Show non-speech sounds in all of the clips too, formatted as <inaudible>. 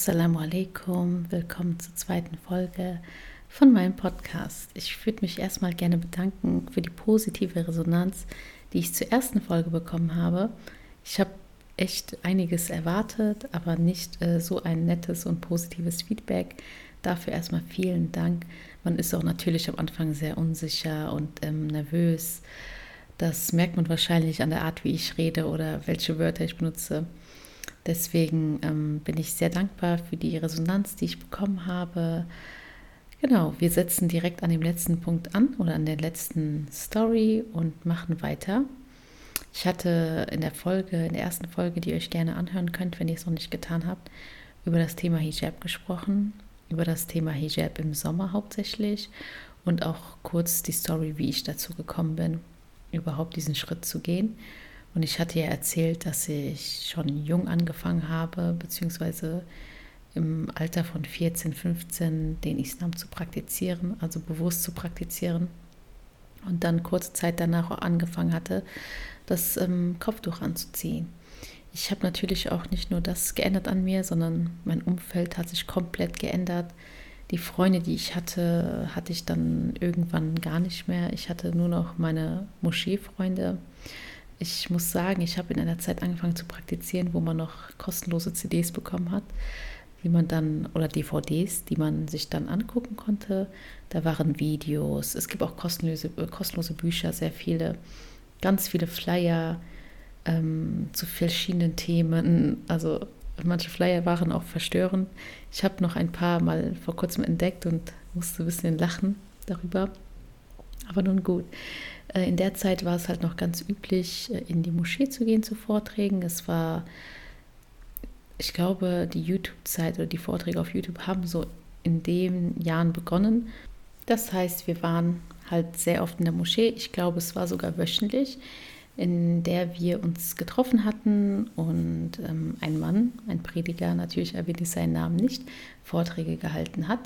Assalamu alaikum, willkommen zur zweiten Folge von meinem Podcast. Ich würde mich erstmal gerne bedanken für die positive Resonanz, die ich zur ersten Folge bekommen habe. Ich habe echt einiges erwartet, aber nicht äh, so ein nettes und positives Feedback. Dafür erstmal vielen Dank. Man ist auch natürlich am Anfang sehr unsicher und ähm, nervös. Das merkt man wahrscheinlich an der Art, wie ich rede oder welche Wörter ich benutze. Deswegen ähm, bin ich sehr dankbar für die Resonanz, die ich bekommen habe. Genau, wir setzen direkt an dem letzten Punkt an oder an der letzten Story und machen weiter. Ich hatte in der Folge, in der ersten Folge, die ihr euch gerne anhören könnt, wenn ihr es noch nicht getan habt, über das Thema Hijab gesprochen, über das Thema Hijab im Sommer hauptsächlich und auch kurz die Story, wie ich dazu gekommen bin, überhaupt diesen Schritt zu gehen. Und ich hatte ja erzählt, dass ich schon jung angefangen habe, beziehungsweise im Alter von 14, 15 den Islam zu praktizieren, also bewusst zu praktizieren. Und dann kurze Zeit danach auch angefangen hatte, das ähm, Kopftuch anzuziehen. Ich habe natürlich auch nicht nur das geändert an mir, sondern mein Umfeld hat sich komplett geändert. Die Freunde, die ich hatte, hatte ich dann irgendwann gar nicht mehr. Ich hatte nur noch meine Moscheefreunde. Ich muss sagen, ich habe in einer Zeit angefangen zu praktizieren, wo man noch kostenlose CDs bekommen hat, die man dann oder DVDs, die man sich dann angucken konnte. Da waren Videos, es gibt auch kostenlose, kostenlose Bücher, sehr viele, ganz viele Flyer ähm, zu verschiedenen Themen. Also manche Flyer waren auch verstörend. Ich habe noch ein paar mal vor kurzem entdeckt und musste ein bisschen lachen darüber. Aber nun gut. Äh, in der Zeit war es halt noch ganz üblich, äh, in die Moschee zu gehen zu Vorträgen. Es war, ich glaube, die YouTube-Zeit oder die Vorträge auf YouTube haben so in den Jahren begonnen. Das heißt, wir waren halt sehr oft in der Moschee. Ich glaube, es war sogar wöchentlich, in der wir uns getroffen hatten und ähm, ein Mann, ein Prediger, natürlich erwähne ich seinen Namen nicht, Vorträge gehalten hat.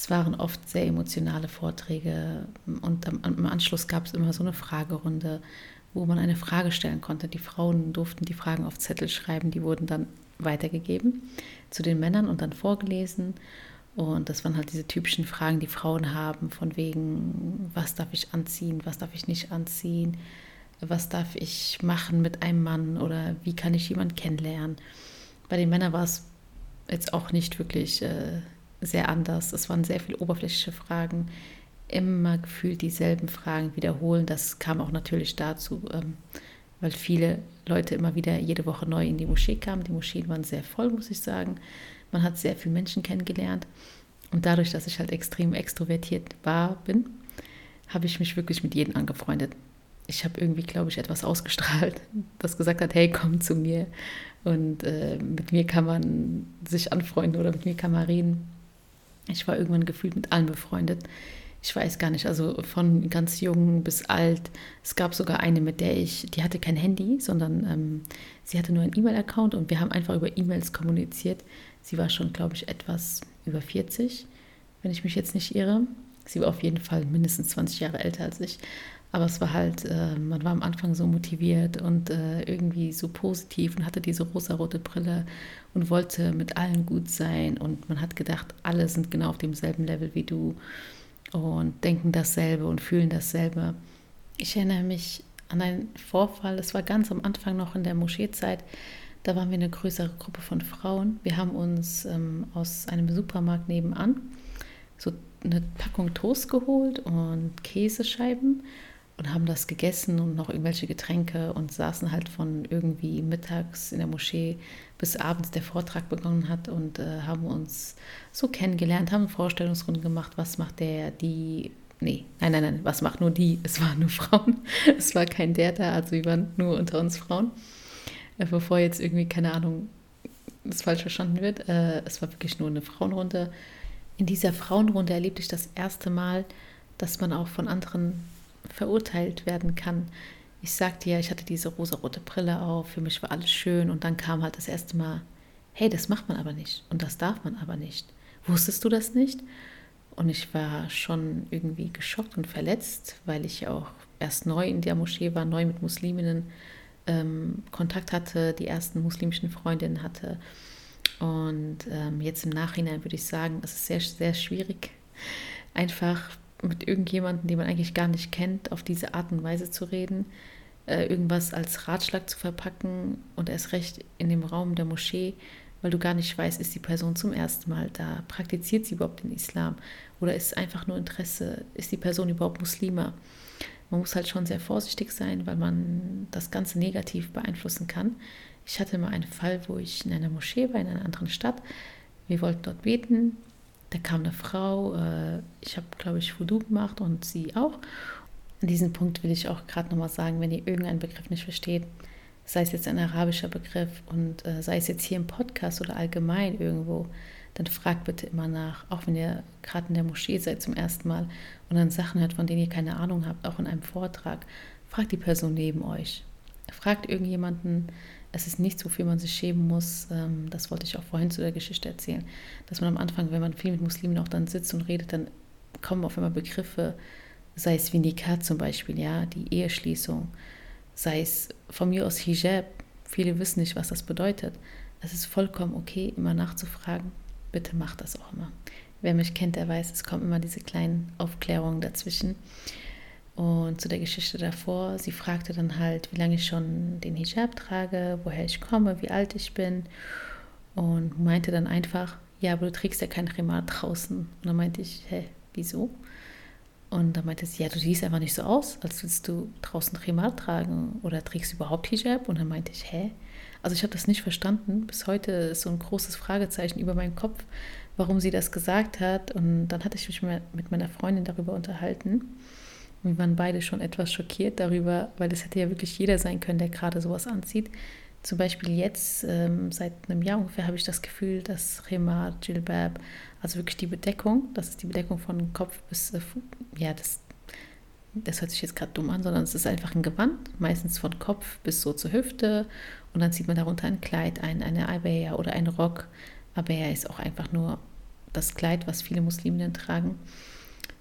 Es waren oft sehr emotionale Vorträge und im Anschluss gab es immer so eine Fragerunde, wo man eine Frage stellen konnte. Die Frauen durften die Fragen auf Zettel schreiben, die wurden dann weitergegeben zu den Männern und dann vorgelesen. Und das waren halt diese typischen Fragen, die Frauen haben, von wegen, was darf ich anziehen, was darf ich nicht anziehen, was darf ich machen mit einem Mann oder wie kann ich jemanden kennenlernen. Bei den Männern war es jetzt auch nicht wirklich äh, sehr anders. Es waren sehr viele oberflächliche Fragen, immer gefühlt dieselben Fragen wiederholen. Das kam auch natürlich dazu, ähm, weil viele Leute immer wieder jede Woche neu in die Moschee kamen. Die Moscheen waren sehr voll, muss ich sagen. Man hat sehr viele Menschen kennengelernt. Und dadurch, dass ich halt extrem extrovertiert war, bin, habe ich mich wirklich mit jedem angefreundet. Ich habe irgendwie, glaube ich, etwas ausgestrahlt, <laughs> das gesagt hat, hey, komm zu mir. Und äh, mit mir kann man sich anfreunden oder mit mir kann man reden. Ich war irgendwann gefühlt mit allen befreundet. Ich weiß gar nicht, also von ganz jung bis alt. Es gab sogar eine, mit der ich, die hatte kein Handy, sondern ähm, sie hatte nur einen E-Mail-Account und wir haben einfach über E-Mails kommuniziert. Sie war schon, glaube ich, etwas über 40, wenn ich mich jetzt nicht irre. Sie war auf jeden Fall mindestens 20 Jahre älter als ich. Aber es war halt, äh, man war am Anfang so motiviert und äh, irgendwie so positiv und hatte diese rosarote Brille und wollte mit allen gut sein. Und man hat gedacht, alle sind genau auf demselben Level wie du und denken dasselbe und fühlen dasselbe. Ich erinnere mich an einen Vorfall, das war ganz am Anfang noch in der Moscheezeit. Da waren wir eine größere Gruppe von Frauen. Wir haben uns ähm, aus einem Supermarkt nebenan so eine Packung Toast geholt und Käsescheiben und haben das gegessen und noch irgendwelche Getränke und saßen halt von irgendwie mittags in der Moschee bis abends der Vortrag begonnen hat und äh, haben uns so kennengelernt, haben Vorstellungsrunden gemacht, was macht der, die, nee, nein, nein, nein, was macht nur die, es waren nur Frauen, <laughs> es war kein der da, also wir waren nur unter uns Frauen, äh, bevor jetzt irgendwie, keine Ahnung, das falsch verstanden wird, äh, es war wirklich nur eine Frauenrunde. In dieser Frauenrunde erlebte ich das erste Mal, dass man auch von anderen verurteilt werden kann. Ich sagte ja, ich hatte diese rosarote Brille auf, für mich war alles schön und dann kam halt das erste Mal, hey, das macht man aber nicht und das darf man aber nicht. Wusstest du das nicht? Und ich war schon irgendwie geschockt und verletzt, weil ich auch erst neu in der Moschee war, neu mit Musliminnen ähm, Kontakt hatte, die ersten muslimischen Freundinnen hatte. Und ähm, jetzt im Nachhinein würde ich sagen, es ist sehr, sehr schwierig, einfach mit irgendjemandem, den man eigentlich gar nicht kennt, auf diese Art und Weise zu reden, äh, irgendwas als Ratschlag zu verpacken und erst recht in dem Raum der Moschee, weil du gar nicht weißt, ist die Person zum ersten Mal da, praktiziert sie überhaupt den Islam oder ist einfach nur Interesse, ist die Person überhaupt Muslima? Man muss halt schon sehr vorsichtig sein, weil man das Ganze negativ beeinflussen kann. Ich hatte mal einen Fall, wo ich in einer Moschee war, in einer anderen Stadt. Wir wollten dort beten. Da kam eine Frau, äh, ich habe, glaube ich, Voodoo gemacht und sie auch. An diesem Punkt will ich auch gerade nochmal sagen, wenn ihr irgendeinen Begriff nicht versteht, sei es jetzt ein arabischer Begriff und äh, sei es jetzt hier im Podcast oder allgemein irgendwo, dann fragt bitte immer nach, auch wenn ihr gerade in der Moschee seid zum ersten Mal und dann Sachen hört, von denen ihr keine Ahnung habt, auch in einem Vortrag, fragt die Person neben euch. Fragt irgendjemanden, es ist nichts, wofür man sich schämen muss. Ähm, das wollte ich auch vorhin zu der Geschichte erzählen, dass man am Anfang, wenn man viel mit Muslimen auch dann sitzt und redet, dann kommen auf einmal Begriffe, sei es wie Nikah zum Beispiel, ja, die Eheschließung, sei es von mir aus Hijab. Viele wissen nicht, was das bedeutet. Es ist vollkommen okay, immer nachzufragen. Bitte macht das auch immer. Wer mich kennt, der weiß, es kommen immer diese kleinen Aufklärungen dazwischen. Und zu der Geschichte davor, sie fragte dann halt, wie lange ich schon den Hijab trage, woher ich komme, wie alt ich bin. Und meinte dann einfach, ja, aber du trägst ja kein Remar draußen. Und dann meinte ich, hä, wieso? Und dann meinte sie, ja, du siehst einfach nicht so aus, als würdest du draußen Remar tragen oder trägst du überhaupt Hijab? Und dann meinte ich, hä? Also ich habe das nicht verstanden. Bis heute ist so ein großes Fragezeichen über meinen Kopf, warum sie das gesagt hat. Und dann hatte ich mich mit meiner Freundin darüber unterhalten. Wir waren beide schon etwas schockiert darüber, weil es hätte ja wirklich jeder sein können, der gerade sowas anzieht. Zum Beispiel jetzt, ähm, seit einem Jahr ungefähr, habe ich das Gefühl, dass Rema, Jilbab, also wirklich die Bedeckung, das ist die Bedeckung von Kopf bis, äh, ja, das, das hört sich jetzt gerade dumm an, sondern es ist einfach ein Gewand, meistens von Kopf bis so zur Hüfte und dann zieht man darunter ein Kleid ein, eine Abaya oder einen Rock. Abaya ist auch einfach nur das Kleid, was viele Musliminnen tragen.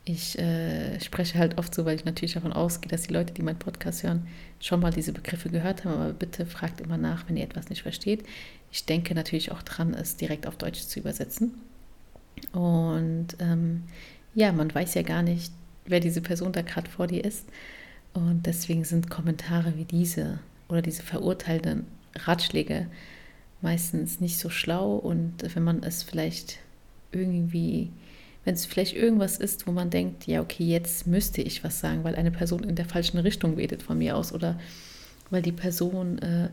Ich äh, spreche halt oft so, weil ich natürlich davon ausgehe, dass die Leute, die meinen Podcast hören, schon mal diese Begriffe gehört haben. Aber bitte fragt immer nach, wenn ihr etwas nicht versteht. Ich denke natürlich auch dran, es direkt auf Deutsch zu übersetzen. Und ähm, ja, man weiß ja gar nicht, wer diese Person da gerade vor dir ist. Und deswegen sind Kommentare wie diese oder diese verurteilenden Ratschläge meistens nicht so schlau. Und wenn man es vielleicht irgendwie wenn es vielleicht irgendwas ist, wo man denkt, ja, okay, jetzt müsste ich was sagen, weil eine Person in der falschen Richtung betet von mir aus oder weil die Person, äh,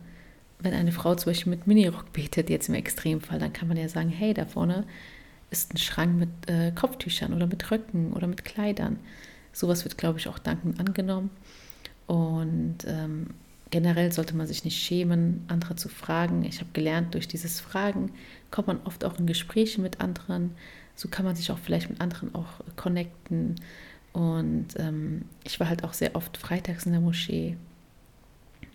wenn eine Frau zum Beispiel mit Minirock betet, jetzt im Extremfall, dann kann man ja sagen, hey, da vorne ist ein Schrank mit äh, Kopftüchern oder mit Röcken oder mit Kleidern. Sowas wird, glaube ich, auch dankend angenommen. Und ähm, generell sollte man sich nicht schämen, andere zu fragen. Ich habe gelernt, durch dieses Fragen kommt man oft auch in Gespräche mit anderen so kann man sich auch vielleicht mit anderen auch connecten. Und ähm, ich war halt auch sehr oft freitags in der Moschee,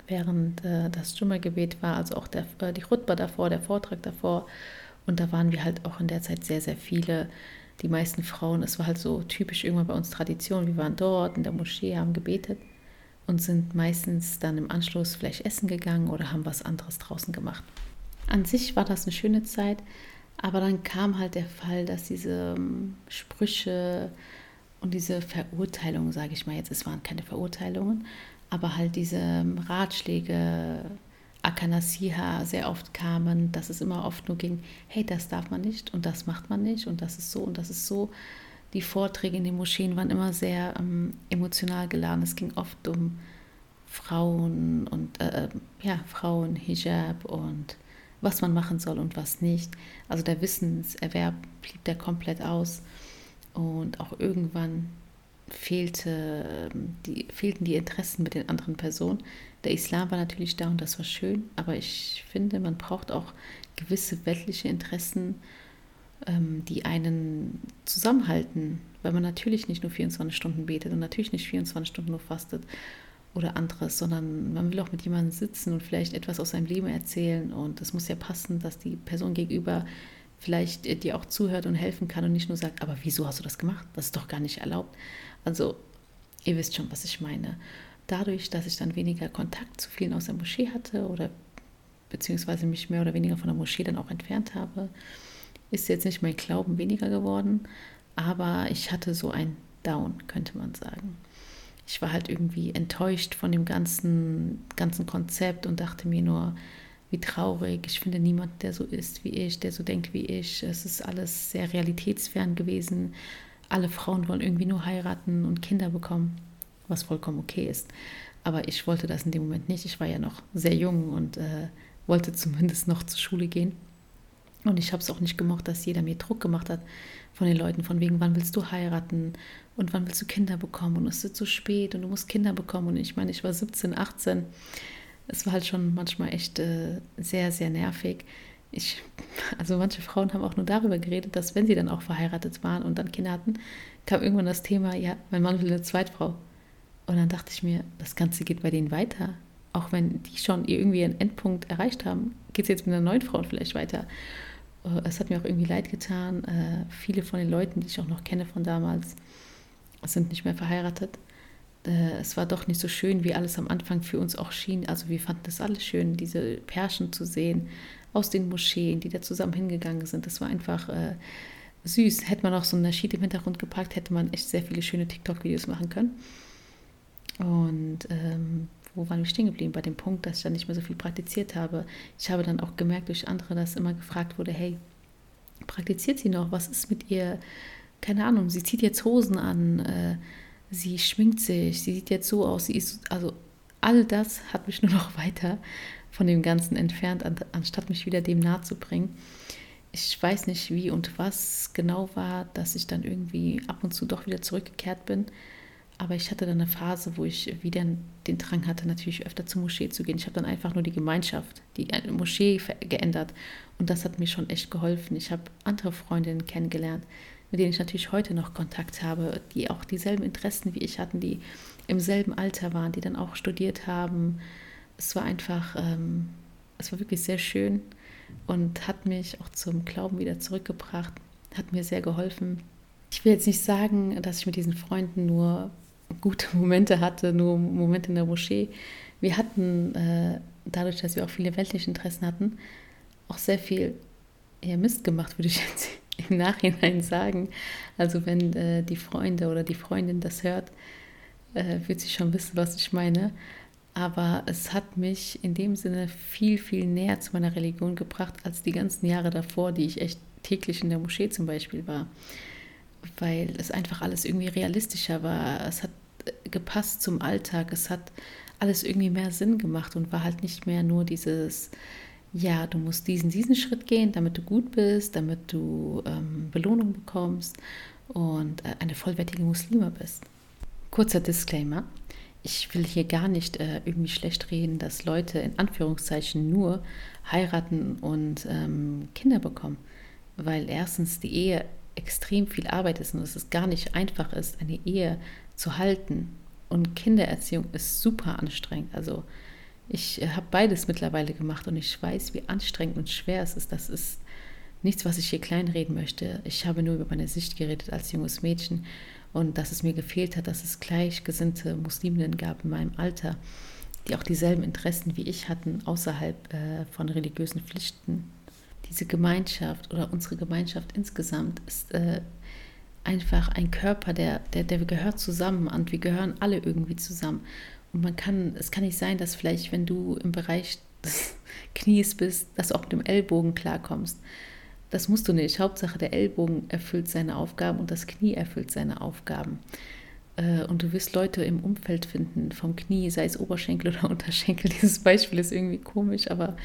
während äh, das Jumma-Gebet war, also auch der, äh, die Chutba davor, der Vortrag davor. Und da waren wir halt auch in der Zeit sehr, sehr viele. Die meisten Frauen, es war halt so typisch irgendwann bei uns Tradition. Wir waren dort in der Moschee, haben gebetet und sind meistens dann im Anschluss vielleicht essen gegangen oder haben was anderes draußen gemacht. An sich war das eine schöne Zeit, aber dann kam halt der Fall, dass diese ähm, Sprüche und diese Verurteilungen, sage ich mal jetzt, es waren keine Verurteilungen, aber halt diese ähm, Ratschläge, Akanasiha sehr oft kamen, dass es immer oft nur ging, hey, das darf man nicht und das macht man nicht und das ist so und das ist so. Die Vorträge in den Moscheen waren immer sehr ähm, emotional geladen. Es ging oft um Frauen und äh, äh ja, Frauen, Hijab und was man machen soll und was nicht. Also der Wissenserwerb blieb da komplett aus und auch irgendwann fehlte, ähm, die, fehlten die Interessen mit den anderen Personen. Der Islam war natürlich da und das war schön, aber ich finde, man braucht auch gewisse weltliche Interessen, ähm, die einen zusammenhalten, weil man natürlich nicht nur 24 Stunden betet und natürlich nicht 24 Stunden nur fastet oder anderes, sondern man will auch mit jemandem sitzen und vielleicht etwas aus seinem Leben erzählen. Und es muss ja passen, dass die Person gegenüber vielleicht äh, dir auch zuhört und helfen kann und nicht nur sagt, aber wieso hast du das gemacht? Das ist doch gar nicht erlaubt. Also, ihr wisst schon, was ich meine. Dadurch, dass ich dann weniger Kontakt zu vielen aus der Moschee hatte oder beziehungsweise mich mehr oder weniger von der Moschee dann auch entfernt habe, ist jetzt nicht mein Glauben weniger geworden, aber ich hatte so ein Down, könnte man sagen. Ich war halt irgendwie enttäuscht von dem ganzen, ganzen Konzept und dachte mir nur, wie traurig. Ich finde niemanden, der so ist wie ich, der so denkt wie ich. Es ist alles sehr realitätsfern gewesen. Alle Frauen wollen irgendwie nur heiraten und Kinder bekommen, was vollkommen okay ist. Aber ich wollte das in dem Moment nicht. Ich war ja noch sehr jung und äh, wollte zumindest noch zur Schule gehen. Und ich habe es auch nicht gemocht, dass jeder mir Druck gemacht hat von den Leuten, von wegen, wann willst du heiraten und wann willst du Kinder bekommen und es ist zu spät und du musst Kinder bekommen. Und ich meine, ich war 17, 18. Es war halt schon manchmal echt äh, sehr, sehr nervig. Ich, also manche Frauen haben auch nur darüber geredet, dass wenn sie dann auch verheiratet waren und dann Kinder hatten, kam irgendwann das Thema, ja, mein Mann will eine Zweitfrau. Und dann dachte ich mir, das Ganze geht bei denen weiter. Auch wenn die schon irgendwie einen Endpunkt erreicht haben, geht es jetzt mit einer neuen Frau vielleicht weiter. Äh, es hat mir auch irgendwie leid getan. Äh, viele von den Leuten, die ich auch noch kenne von damals, sind nicht mehr verheiratet. Äh, es war doch nicht so schön, wie alles am Anfang für uns auch schien. Also wir fanden das alles schön, diese Pärchen zu sehen aus den Moscheen, die da zusammen hingegangen sind. Das war einfach äh, süß. Hätte man auch so eine Sheet im Hintergrund gepackt, hätte man echt sehr viele schöne TikTok-Videos machen können. Und ähm, wo waren wir stehen geblieben? Bei dem Punkt, dass ich dann nicht mehr so viel praktiziert habe. Ich habe dann auch gemerkt durch andere, dass immer gefragt wurde, hey, praktiziert sie noch? Was ist mit ihr? Keine Ahnung, sie zieht jetzt Hosen an, äh, sie schminkt sich, sie sieht jetzt so aus, sie ist, also all das hat mich <laughs> nur noch weiter von dem Ganzen entfernt, an, anstatt mich wieder dem nahe zu bringen. Ich weiß nicht, wie und was genau war, dass ich dann irgendwie ab und zu doch wieder zurückgekehrt bin. Aber ich hatte dann eine Phase, wo ich wieder den Drang hatte, natürlich öfter zur Moschee zu gehen. Ich habe dann einfach nur die Gemeinschaft, die Moschee geändert. Und das hat mir schon echt geholfen. Ich habe andere Freundinnen kennengelernt, mit denen ich natürlich heute noch Kontakt habe, die auch dieselben Interessen wie ich hatten, die im selben Alter waren, die dann auch studiert haben. Es war einfach, ähm, es war wirklich sehr schön und hat mich auch zum Glauben wieder zurückgebracht, hat mir sehr geholfen. Ich will jetzt nicht sagen, dass ich mit diesen Freunden nur gute <laughs> Momente hatte, nur Momente in der Moschee. Wir hatten, äh, dadurch, dass wir auch viele weltliche Interessen hatten, auch sehr viel eher Mist gemacht, würde ich <laughs> jetzt im Nachhinein sagen. Also wenn äh, die Freunde oder die Freundin das hört, äh, wird sie schon wissen, was ich meine. Aber es hat mich in dem Sinne viel, viel näher zu meiner Religion gebracht, als die ganzen Jahre davor, die ich echt täglich in der Moschee zum Beispiel war weil es einfach alles irgendwie realistischer war. Es hat gepasst zum Alltag, es hat alles irgendwie mehr Sinn gemacht und war halt nicht mehr nur dieses, ja, du musst diesen, diesen Schritt gehen, damit du gut bist, damit du ähm, Belohnung bekommst und äh, eine vollwertige Muslime bist. Kurzer Disclaimer. Ich will hier gar nicht äh, irgendwie schlecht reden, dass Leute in Anführungszeichen nur heiraten und ähm, Kinder bekommen. Weil erstens die Ehe extrem viel Arbeit ist und es gar nicht einfach ist, eine Ehe zu halten. Und Kindererziehung ist super anstrengend. Also ich äh, habe beides mittlerweile gemacht und ich weiß, wie anstrengend und schwer es ist. Das ist nichts, was ich hier kleinreden möchte. Ich habe nur über meine Sicht geredet als junges Mädchen und dass es mir gefehlt hat, dass es gleichgesinnte Musliminnen gab in meinem Alter, die auch dieselben Interessen wie ich hatten, außerhalb äh, von religiösen Pflichten diese Gemeinschaft oder unsere Gemeinschaft insgesamt ist äh, einfach ein Körper, der, der, der gehört zusammen und wir gehören alle irgendwie zusammen. Und man kann, es kann nicht sein, dass vielleicht, wenn du im Bereich des <laughs> Knies bist, dass auch mit dem Ellbogen klarkommst. Das musst du nicht. Hauptsache, der Ellbogen erfüllt seine Aufgaben und das Knie erfüllt seine Aufgaben. Äh, und du wirst Leute im Umfeld finden, vom Knie, sei es Oberschenkel oder <laughs> Unterschenkel. Dieses Beispiel ist irgendwie komisch, aber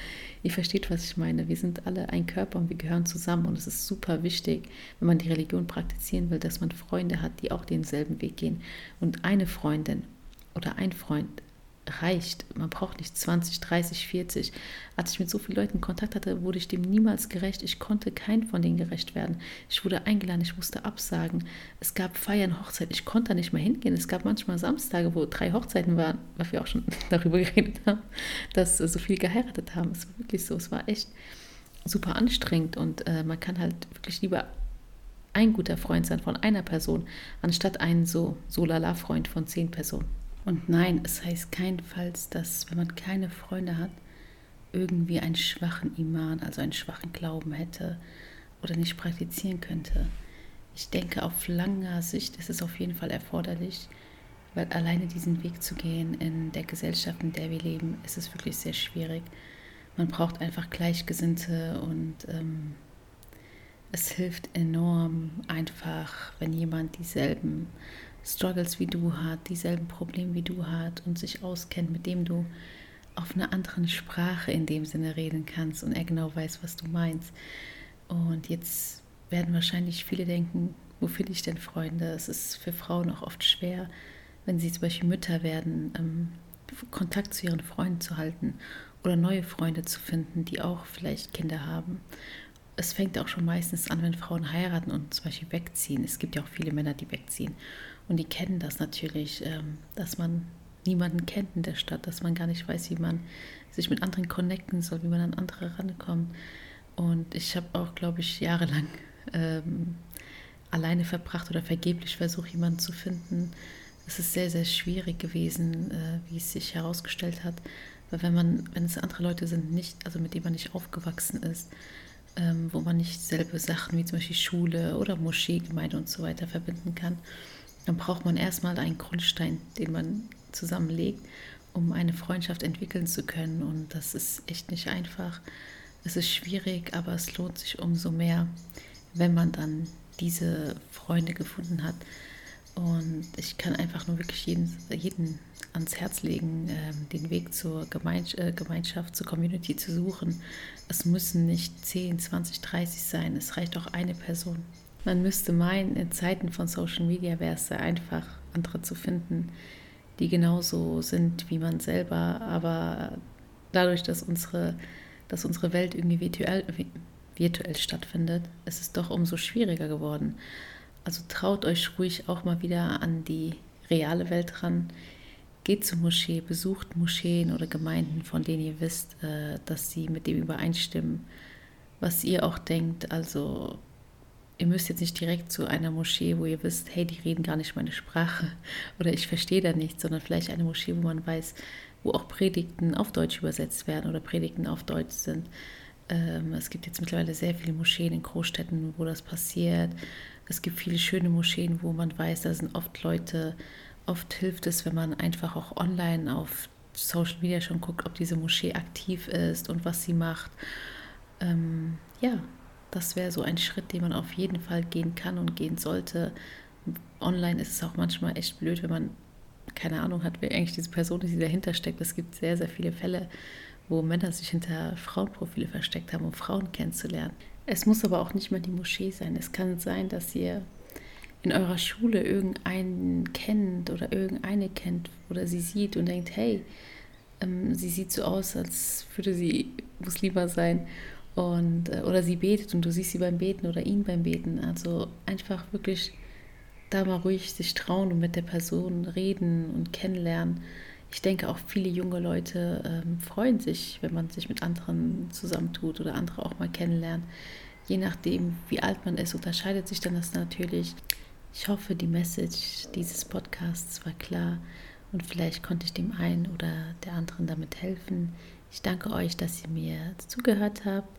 ihr versteht, was ich meine. Wir sind alle ein Körper und wir gehören zusammen. Und es ist super wichtig, wenn man die Religion praktizieren will, dass man Freunde hat, die auch denselben Weg gehen. Und eine Freundin oder ein Freund reicht. Man braucht nicht 20, 30, 40. Als ich mit so vielen Leuten Kontakt hatte, wurde ich dem niemals gerecht. Ich konnte kein von denen gerecht werden. Ich wurde eingeladen, ich musste absagen. Es gab Feiern, Hochzeit. Ich konnte da nicht mehr hingehen. Es gab manchmal Samstage, wo drei Hochzeiten waren, was wir auch schon <laughs> darüber geredet haben, dass so viele geheiratet haben. Es war wirklich so. Es war echt super anstrengend und äh, man kann halt wirklich lieber ein guter Freund sein von einer Person, anstatt ein so, so lala Freund von zehn Personen. Und nein, es heißt keinenfalls, dass wenn man keine Freunde hat irgendwie einen schwachen Iman, also einen schwachen Glauben hätte oder nicht praktizieren könnte. Ich denke, auf langer Sicht ist es auf jeden Fall erforderlich, weil alleine diesen Weg zu gehen in der Gesellschaft, in der wir leben, ist es wirklich sehr schwierig. Man braucht einfach Gleichgesinnte und ähm, es hilft enorm einfach, wenn jemand dieselben Struggles wie du hat, dieselben Probleme wie du hat und sich auskennt, mit dem du auf einer anderen Sprache in dem Sinne reden kannst und er genau weiß, was du meinst. Und jetzt werden wahrscheinlich viele denken, wo finde ich denn Freunde? Es ist für Frauen auch oft schwer, wenn sie zum Beispiel Mütter werden, ähm, Kontakt zu ihren Freunden zu halten oder neue Freunde zu finden, die auch vielleicht Kinder haben. Es fängt auch schon meistens an, wenn Frauen heiraten und zum Beispiel wegziehen. Es gibt ja auch viele Männer, die wegziehen. Und die kennen das natürlich, ähm, dass man niemanden kennt in der Stadt, dass man gar nicht weiß, wie man sich mit anderen connecten soll, wie man an andere rankommt. Und ich habe auch, glaube ich, jahrelang ähm, alleine verbracht oder vergeblich versucht, jemanden zu finden. Es ist sehr, sehr schwierig gewesen, äh, wie es sich herausgestellt hat. Weil wenn man, wenn es andere Leute sind, nicht, also mit denen man nicht aufgewachsen ist, ähm, wo man nicht selbe Sachen wie zum Beispiel Schule oder Moschee, Gemeinde und so weiter verbinden kann, dann braucht man erstmal einen Grundstein, den man zusammenlegt, um eine Freundschaft entwickeln zu können. Und das ist echt nicht einfach. Es ist schwierig, aber es lohnt sich umso mehr, wenn man dann diese Freunde gefunden hat. Und ich kann einfach nur wirklich jeden, jeden ans Herz legen, äh, den Weg zur Gemeins äh, Gemeinschaft, zur Community zu suchen. Es müssen nicht 10, 20, 30 sein. Es reicht auch eine Person. Man müsste meinen, in Zeiten von Social Media wäre es sehr einfach, andere zu finden, die genauso sind wie man selber, aber dadurch, dass unsere, dass unsere Welt irgendwie virtuell, virtuell stattfindet, ist es doch umso schwieriger geworden. Also traut euch ruhig auch mal wieder an die reale Welt ran. Geht zur Moschee, besucht Moscheen oder Gemeinden, von denen ihr wisst, äh, dass sie mit dem übereinstimmen, was ihr auch denkt. Also ihr müsst jetzt nicht direkt zu einer Moschee, wo ihr wisst, hey, die reden gar nicht meine Sprache <laughs> oder ich verstehe da nichts, sondern vielleicht eine Moschee, wo man weiß, wo auch Predigten auf Deutsch übersetzt werden oder Predigten auf Deutsch sind. Ähm, es gibt jetzt mittlerweile sehr viele Moscheen in Großstädten, wo das passiert. Es gibt viele schöne Moscheen, wo man weiß, da sind oft Leute. Oft hilft es, wenn man einfach auch online auf Social Media schon guckt, ob diese Moschee aktiv ist und was sie macht. Ähm, ja, das wäre so ein Schritt, den man auf jeden Fall gehen kann und gehen sollte. Online ist es auch manchmal echt blöd, wenn man keine Ahnung hat, wer eigentlich diese Person ist, die dahinter steckt. Es gibt sehr, sehr viele Fälle, wo Männer sich hinter Frauenprofile versteckt haben, um Frauen kennenzulernen. Es muss aber auch nicht mal die Moschee sein. Es kann sein, dass ihr in eurer Schule irgendeinen kennt oder irgendeine kennt oder sie sieht und denkt, hey, ähm, sie sieht so aus, als würde sie Muslima sein und, äh, oder sie betet und du siehst sie beim Beten oder ihn beim Beten. Also einfach wirklich da mal ruhig sich trauen und mit der Person reden und kennenlernen. Ich denke auch viele junge Leute ähm, freuen sich, wenn man sich mit anderen zusammentut oder andere auch mal kennenlernt. Je nachdem, wie alt man ist, unterscheidet sich dann das natürlich. Ich hoffe, die Message dieses Podcasts war klar und vielleicht konnte ich dem einen oder der anderen damit helfen. Ich danke euch, dass ihr mir zugehört habt.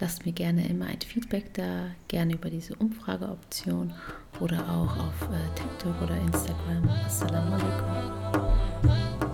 Lasst mir gerne immer ein Feedback da, gerne über diese Umfrageoption oder auch auf äh, TikTok oder Instagram. Assalamu alaikum.